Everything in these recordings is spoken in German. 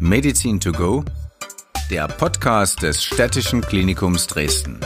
Medizin to go, der Podcast des Städtischen Klinikums Dresden.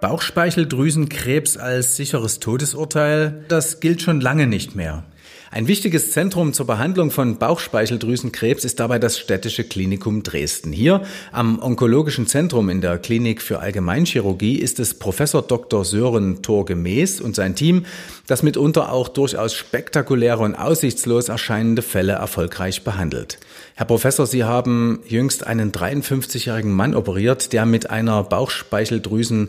Bauchspeicheldrüsenkrebs als sicheres Todesurteil, das gilt schon lange nicht mehr. Ein wichtiges Zentrum zur Behandlung von Bauchspeicheldrüsenkrebs ist dabei das Städtische Klinikum Dresden. Hier am Onkologischen Zentrum in der Klinik für Allgemeinchirurgie ist es Professor Dr. Sören Torgemäß und sein Team, das mitunter auch durchaus spektakuläre und aussichtslos erscheinende Fälle erfolgreich behandelt. Herr Professor, Sie haben jüngst einen 53-jährigen Mann operiert, der mit einer Bauchspeicheldrüsen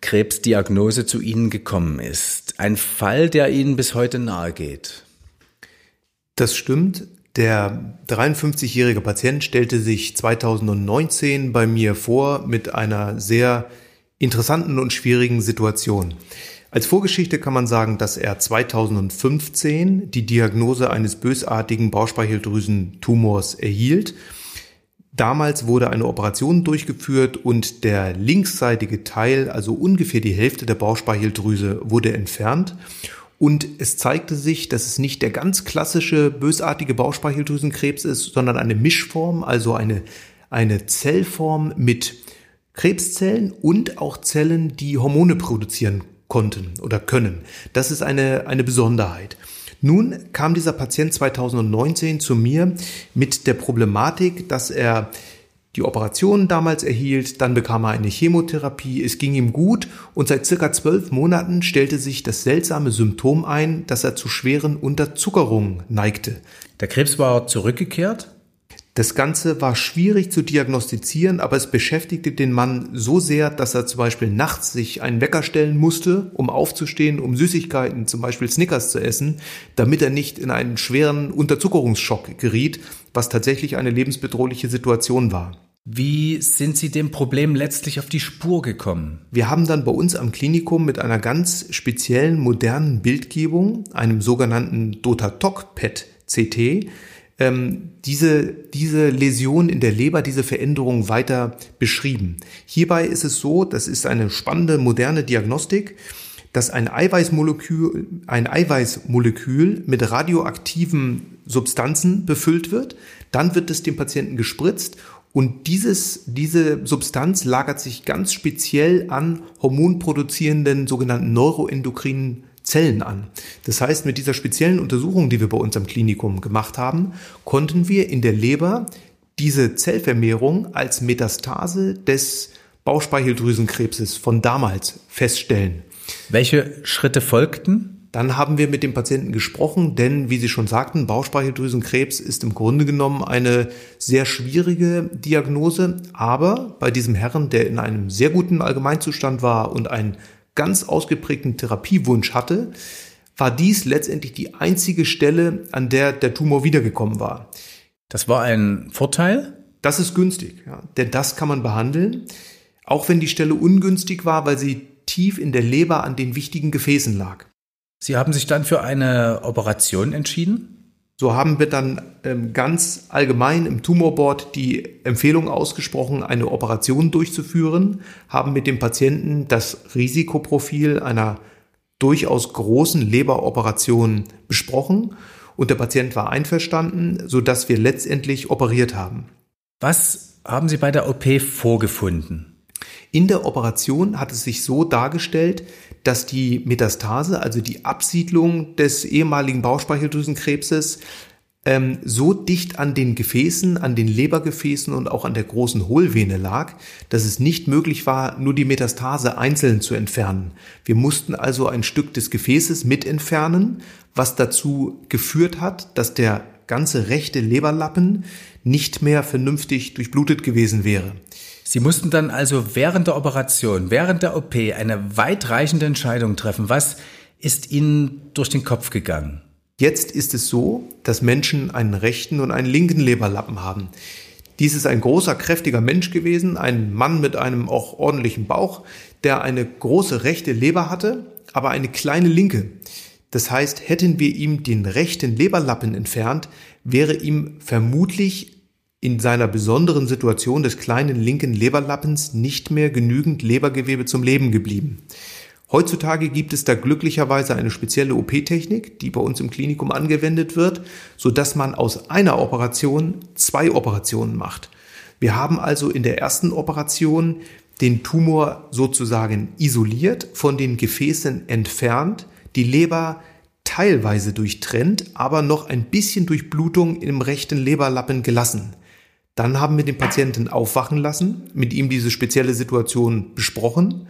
Krebsdiagnose zu Ihnen gekommen ist. Ein Fall, der Ihnen bis heute nahe geht. Das stimmt. Der 53-jährige Patient stellte sich 2019 bei mir vor mit einer sehr interessanten und schwierigen Situation. Als Vorgeschichte kann man sagen, dass er 2015 die Diagnose eines bösartigen Bauchspeicheldrüsentumors erhielt. Damals wurde eine Operation durchgeführt und der linksseitige Teil, also ungefähr die Hälfte der Bauchspeicheldrüse, wurde entfernt. Und es zeigte sich, dass es nicht der ganz klassische bösartige Bauchspeicheldrüsenkrebs ist, sondern eine Mischform, also eine, eine Zellform mit Krebszellen und auch Zellen, die Hormone produzieren konnten oder können. Das ist eine, eine Besonderheit. Nun kam dieser Patient 2019 zu mir mit der Problematik, dass er die Operation damals erhielt, dann bekam er eine Chemotherapie, es ging ihm gut und seit circa zwölf Monaten stellte sich das seltsame Symptom ein, dass er zu schweren Unterzuckerungen neigte. Der Krebs war zurückgekehrt? Das Ganze war schwierig zu diagnostizieren, aber es beschäftigte den Mann so sehr, dass er zum Beispiel nachts sich einen Wecker stellen musste, um aufzustehen, um Süßigkeiten, zum Beispiel Snickers zu essen, damit er nicht in einen schweren Unterzuckerungsschock geriet, was tatsächlich eine lebensbedrohliche Situation war. Wie sind Sie dem Problem letztlich auf die Spur gekommen? Wir haben dann bei uns am Klinikum mit einer ganz speziellen modernen Bildgebung, einem sogenannten Dotatok-PET-CT, ähm, diese, diese Läsion in der Leber, diese Veränderung weiter beschrieben. Hierbei ist es so, das ist eine spannende moderne Diagnostik, dass ein Eiweißmolekül, ein Eiweißmolekül mit radioaktiven Substanzen befüllt wird. Dann wird es dem Patienten gespritzt und dieses, diese Substanz lagert sich ganz speziell an hormonproduzierenden sogenannten neuroendokrinen Zellen an. Das heißt, mit dieser speziellen Untersuchung, die wir bei uns am Klinikum gemacht haben, konnten wir in der Leber diese Zellvermehrung als Metastase des Bauchspeicheldrüsenkrebses von damals feststellen. Welche Schritte folgten? Dann haben wir mit dem Patienten gesprochen, denn wie Sie schon sagten, Bauchspeicheldrüsenkrebs ist im Grunde genommen eine sehr schwierige Diagnose. Aber bei diesem Herrn, der in einem sehr guten Allgemeinzustand war und ein ganz ausgeprägten Therapiewunsch hatte, war dies letztendlich die einzige Stelle, an der der Tumor wiedergekommen war. Das war ein Vorteil? Das ist günstig, ja, denn das kann man behandeln, auch wenn die Stelle ungünstig war, weil sie tief in der Leber an den wichtigen Gefäßen lag. Sie haben sich dann für eine Operation entschieden? So haben wir dann ähm, ganz allgemein im Tumorboard die Empfehlung ausgesprochen, eine Operation durchzuführen, haben mit dem Patienten das Risikoprofil einer durchaus großen Leberoperation besprochen und der Patient war einverstanden, so dass wir letztendlich operiert haben. Was haben Sie bei der OP vorgefunden? In der Operation hat es sich so dargestellt, dass die Metastase, also die Absiedlung des ehemaligen Bauchspeicheldrüsenkrebses, ähm, so dicht an den Gefäßen, an den Lebergefäßen und auch an der großen Hohlvene lag, dass es nicht möglich war, nur die Metastase einzeln zu entfernen. Wir mussten also ein Stück des Gefäßes mit entfernen, was dazu geführt hat, dass der ganze rechte Leberlappen nicht mehr vernünftig durchblutet gewesen wäre. Sie mussten dann also während der Operation, während der OP eine weitreichende Entscheidung treffen. Was ist Ihnen durch den Kopf gegangen? Jetzt ist es so, dass Menschen einen rechten und einen linken Leberlappen haben. Dies ist ein großer, kräftiger Mensch gewesen, ein Mann mit einem auch ordentlichen Bauch, der eine große rechte Leber hatte, aber eine kleine linke. Das heißt, hätten wir ihm den rechten Leberlappen entfernt, wäre ihm vermutlich in seiner besonderen Situation des kleinen linken Leberlappens nicht mehr genügend Lebergewebe zum Leben geblieben. Heutzutage gibt es da glücklicherweise eine spezielle OP-Technik, die bei uns im Klinikum angewendet wird, so dass man aus einer Operation zwei Operationen macht. Wir haben also in der ersten Operation den Tumor sozusagen isoliert, von den Gefäßen entfernt, die Leber teilweise durchtrennt, aber noch ein bisschen Durchblutung im rechten Leberlappen gelassen. Dann haben wir den Patienten aufwachen lassen, mit ihm diese spezielle Situation besprochen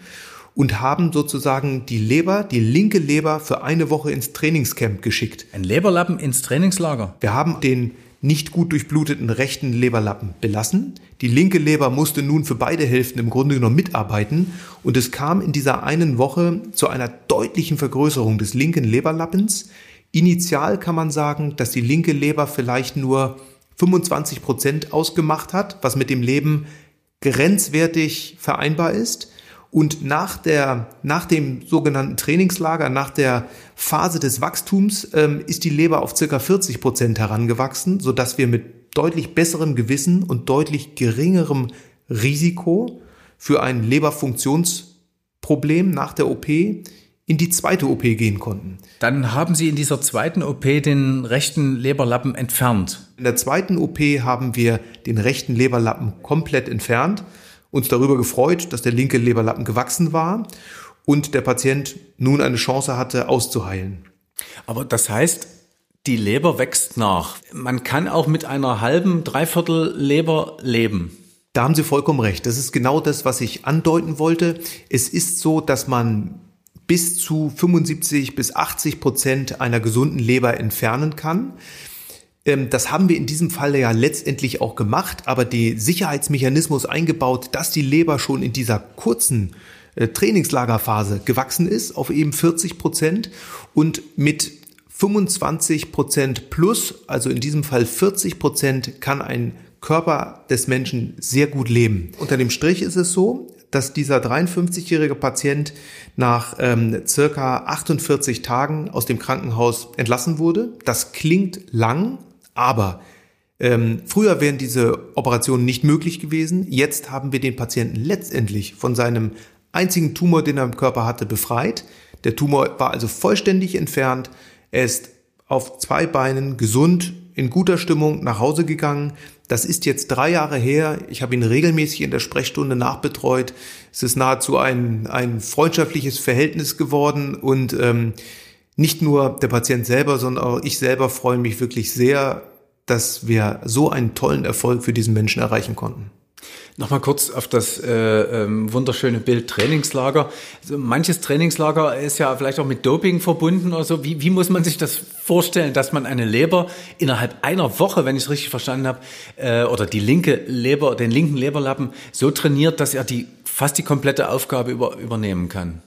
und haben sozusagen die Leber, die linke Leber für eine Woche ins Trainingscamp geschickt. Ein Leberlappen ins Trainingslager? Wir haben den nicht gut durchbluteten rechten Leberlappen belassen. Die linke Leber musste nun für beide Hälften im Grunde genommen mitarbeiten und es kam in dieser einen Woche zu einer deutlichen Vergrößerung des linken Leberlappens. Initial kann man sagen, dass die linke Leber vielleicht nur 25 Prozent ausgemacht hat, was mit dem Leben grenzwertig vereinbar ist. Und nach, der, nach dem sogenannten Trainingslager, nach der Phase des Wachstums, ähm, ist die Leber auf circa 40 Prozent herangewachsen, so dass wir mit deutlich besserem Gewissen und deutlich geringerem Risiko für ein Leberfunktionsproblem nach der OP in die zweite OP gehen konnten. Dann haben Sie in dieser zweiten OP den rechten Leberlappen entfernt. In der zweiten OP haben wir den rechten Leberlappen komplett entfernt uns darüber gefreut, dass der linke Leberlappen gewachsen war und der Patient nun eine Chance hatte, auszuheilen. Aber das heißt, die Leber wächst nach. Man kann auch mit einer halben, dreiviertel Leber leben. Da haben Sie vollkommen recht. Das ist genau das, was ich andeuten wollte. Es ist so, dass man bis zu 75 bis 80 Prozent einer gesunden Leber entfernen kann. Ähm, das haben wir in diesem Fall ja letztendlich auch gemacht, aber die Sicherheitsmechanismus eingebaut, dass die Leber schon in dieser kurzen äh, Trainingslagerphase gewachsen ist auf eben 40 Prozent und mit 25 Prozent plus, also in diesem Fall 40 Prozent, kann ein Körper des Menschen sehr gut leben. Unter dem Strich ist es so, dass dieser 53-jährige Patient nach ähm, circa 48 Tagen aus dem Krankenhaus entlassen wurde. Das klingt lang, aber ähm, früher wären diese Operationen nicht möglich gewesen. Jetzt haben wir den Patienten letztendlich von seinem einzigen Tumor, den er im Körper hatte, befreit. Der Tumor war also vollständig entfernt. Er ist auf zwei Beinen gesund, in guter Stimmung nach Hause gegangen. Das ist jetzt drei Jahre her. Ich habe ihn regelmäßig in der Sprechstunde nachbetreut. Es ist nahezu ein, ein freundschaftliches Verhältnis geworden und ähm, nicht nur der Patient selber, sondern auch ich selber freue mich wirklich sehr, dass wir so einen tollen Erfolg für diesen Menschen erreichen konnten. Nochmal kurz auf das äh, ähm, wunderschöne Bild Trainingslager. Also manches Trainingslager ist ja vielleicht auch mit Doping verbunden oder so. Wie, wie muss man sich das vorstellen, dass man eine Leber innerhalb einer Woche, wenn ich es richtig verstanden habe, äh, oder die linke Leber, den linken Leberlappen so trainiert, dass er die fast die komplette Aufgabe über, übernehmen kann?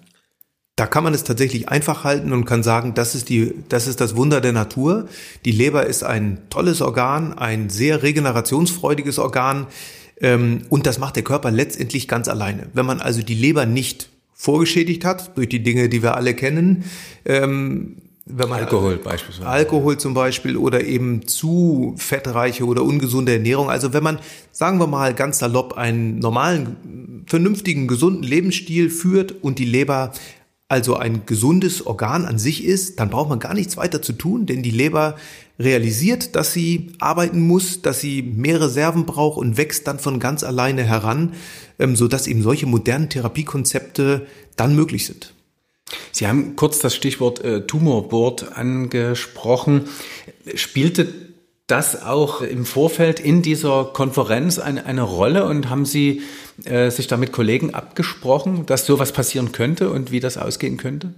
Da kann man es tatsächlich einfach halten und kann sagen, das ist die, das ist das Wunder der Natur. Die Leber ist ein tolles Organ, ein sehr regenerationsfreudiges Organ. Ähm, und das macht der Körper letztendlich ganz alleine. Wenn man also die Leber nicht vorgeschädigt hat, durch die Dinge, die wir alle kennen, ähm, wenn man Alkohol beispielsweise. Alkohol zum Beispiel oder eben zu fettreiche oder ungesunde Ernährung. Also wenn man, sagen wir mal ganz salopp, einen normalen, vernünftigen, gesunden Lebensstil führt und die Leber also ein gesundes Organ an sich ist, dann braucht man gar nichts weiter zu tun, denn die Leber realisiert, dass sie arbeiten muss, dass sie mehr Reserven braucht und wächst dann von ganz alleine heran, ähm, sodass eben solche modernen Therapiekonzepte dann möglich sind. Sie haben kurz das Stichwort äh, Tumorboard angesprochen. Spielte das auch im Vorfeld in dieser Konferenz eine, eine Rolle und haben Sie äh, sich da mit Kollegen abgesprochen, dass sowas passieren könnte und wie das ausgehen könnte?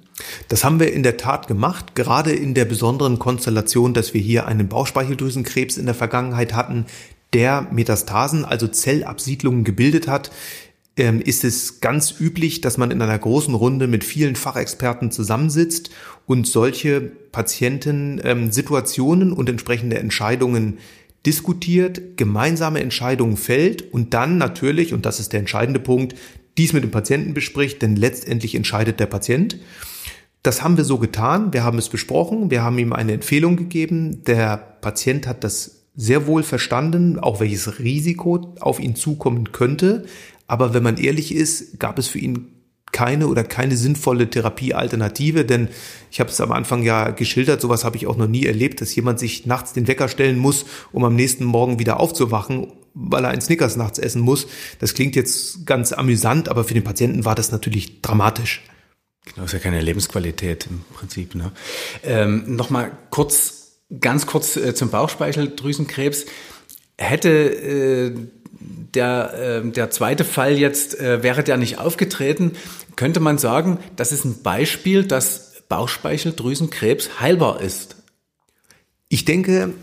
Das haben wir in der Tat gemacht, gerade in der besonderen Konstellation, dass wir hier einen Bauchspeicheldrüsenkrebs in der Vergangenheit hatten, der Metastasen, also Zellabsiedlungen gebildet hat ähm, ist es ganz üblich, dass man in einer großen Runde mit vielen Fachexperten zusammensitzt und solche Patienten ähm, Situationen und entsprechende Entscheidungen diskutiert, gemeinsame Entscheidungen fällt und dann natürlich, und das ist der entscheidende Punkt, dies mit dem Patienten bespricht, denn letztendlich entscheidet der Patient. Das haben wir so getan, wir haben es besprochen, wir haben ihm eine Empfehlung gegeben, der Patient hat das sehr wohl verstanden, auch welches Risiko auf ihn zukommen könnte, aber wenn man ehrlich ist, gab es für ihn keine oder keine sinnvolle Therapiealternative, denn ich habe es am Anfang ja geschildert, sowas habe ich auch noch nie erlebt, dass jemand sich nachts den Wecker stellen muss, um am nächsten Morgen wieder aufzuwachen, weil er einen Snickers nachts essen muss. Das klingt jetzt ganz amüsant, aber für den Patienten war das natürlich dramatisch. Genau, ist ja keine Lebensqualität im Prinzip. Ne? Ähm, Nochmal kurz, ganz kurz äh, zum Bauchspeicheldrüsenkrebs. Hätte äh, der, äh, der zweite Fall jetzt, äh, wäre der nicht aufgetreten, könnte man sagen, das ist ein Beispiel, dass Bauchspeicheldrüsenkrebs heilbar ist. Ich denke,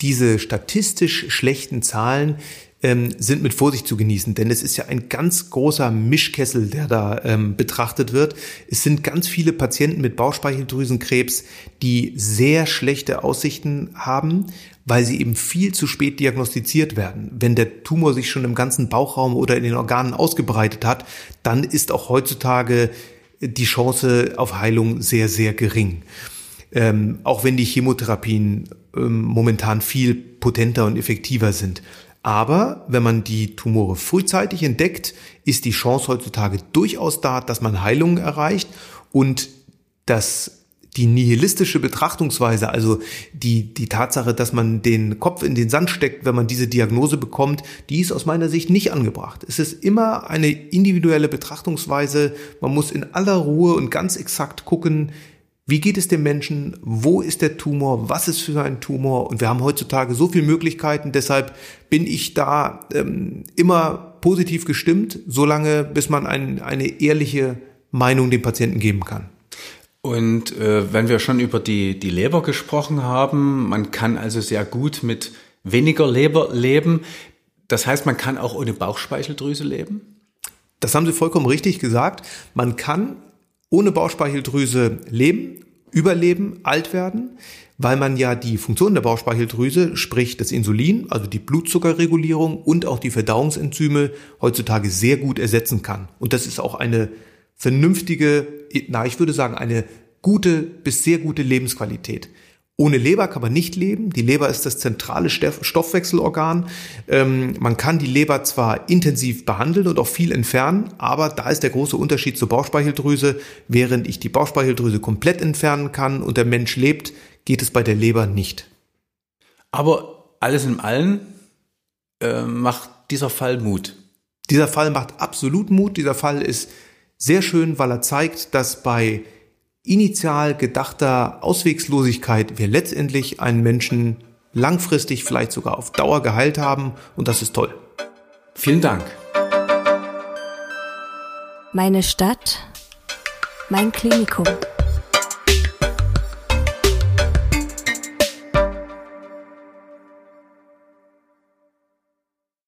diese statistisch schlechten Zahlen ähm, sind mit Vorsicht zu genießen, denn es ist ja ein ganz großer Mischkessel, der da ähm, betrachtet wird. Es sind ganz viele Patienten mit Bauchspeicheldrüsenkrebs, die sehr schlechte Aussichten haben, weil sie eben viel zu spät diagnostiziert werden. Wenn der Tumor sich schon im ganzen Bauchraum oder in den Organen ausgebreitet hat, dann ist auch heutzutage die Chance auf Heilung sehr, sehr gering. Ähm, auch wenn die Chemotherapien ähm, momentan viel potenter und effektiver sind. Aber wenn man die Tumore frühzeitig entdeckt, ist die Chance heutzutage durchaus da, dass man Heilungen erreicht und dass die nihilistische Betrachtungsweise, also die, die Tatsache, dass man den Kopf in den Sand steckt, wenn man diese Diagnose bekommt, die ist aus meiner Sicht nicht angebracht. Es ist immer eine individuelle Betrachtungsweise. Man muss in aller Ruhe und ganz exakt gucken, wie geht es dem Menschen? Wo ist der Tumor? Was ist für ein Tumor? Und wir haben heutzutage so viele Möglichkeiten. Deshalb bin ich da ähm, immer positiv gestimmt, solange bis man ein, eine ehrliche Meinung dem Patienten geben kann. Und äh, wenn wir schon über die, die Leber gesprochen haben, man kann also sehr gut mit weniger Leber leben. Das heißt, man kann auch ohne Bauchspeicheldrüse leben? Das haben Sie vollkommen richtig gesagt. Man kann ohne Bauchspeicheldrüse leben, überleben, alt werden, weil man ja die Funktion der Bauchspeicheldrüse, sprich das Insulin, also die Blutzuckerregulierung und auch die Verdauungsenzyme heutzutage sehr gut ersetzen kann. Und das ist auch eine vernünftige, na, ich würde sagen, eine gute bis sehr gute Lebensqualität. Ohne Leber kann man nicht leben. Die Leber ist das zentrale Stoffwechselorgan. Ähm, man kann die Leber zwar intensiv behandeln und auch viel entfernen, aber da ist der große Unterschied zur Bauchspeicheldrüse. Während ich die Bauchspeicheldrüse komplett entfernen kann und der Mensch lebt, geht es bei der Leber nicht. Aber alles in allem äh, macht dieser Fall Mut. Dieser Fall macht absolut Mut. Dieser Fall ist sehr schön, weil er zeigt, dass bei initial gedachter Auswegslosigkeit wir letztendlich einen Menschen langfristig, vielleicht sogar auf Dauer geheilt haben und das ist toll. Vielen Dank. Meine Stadt, mein Klinikum.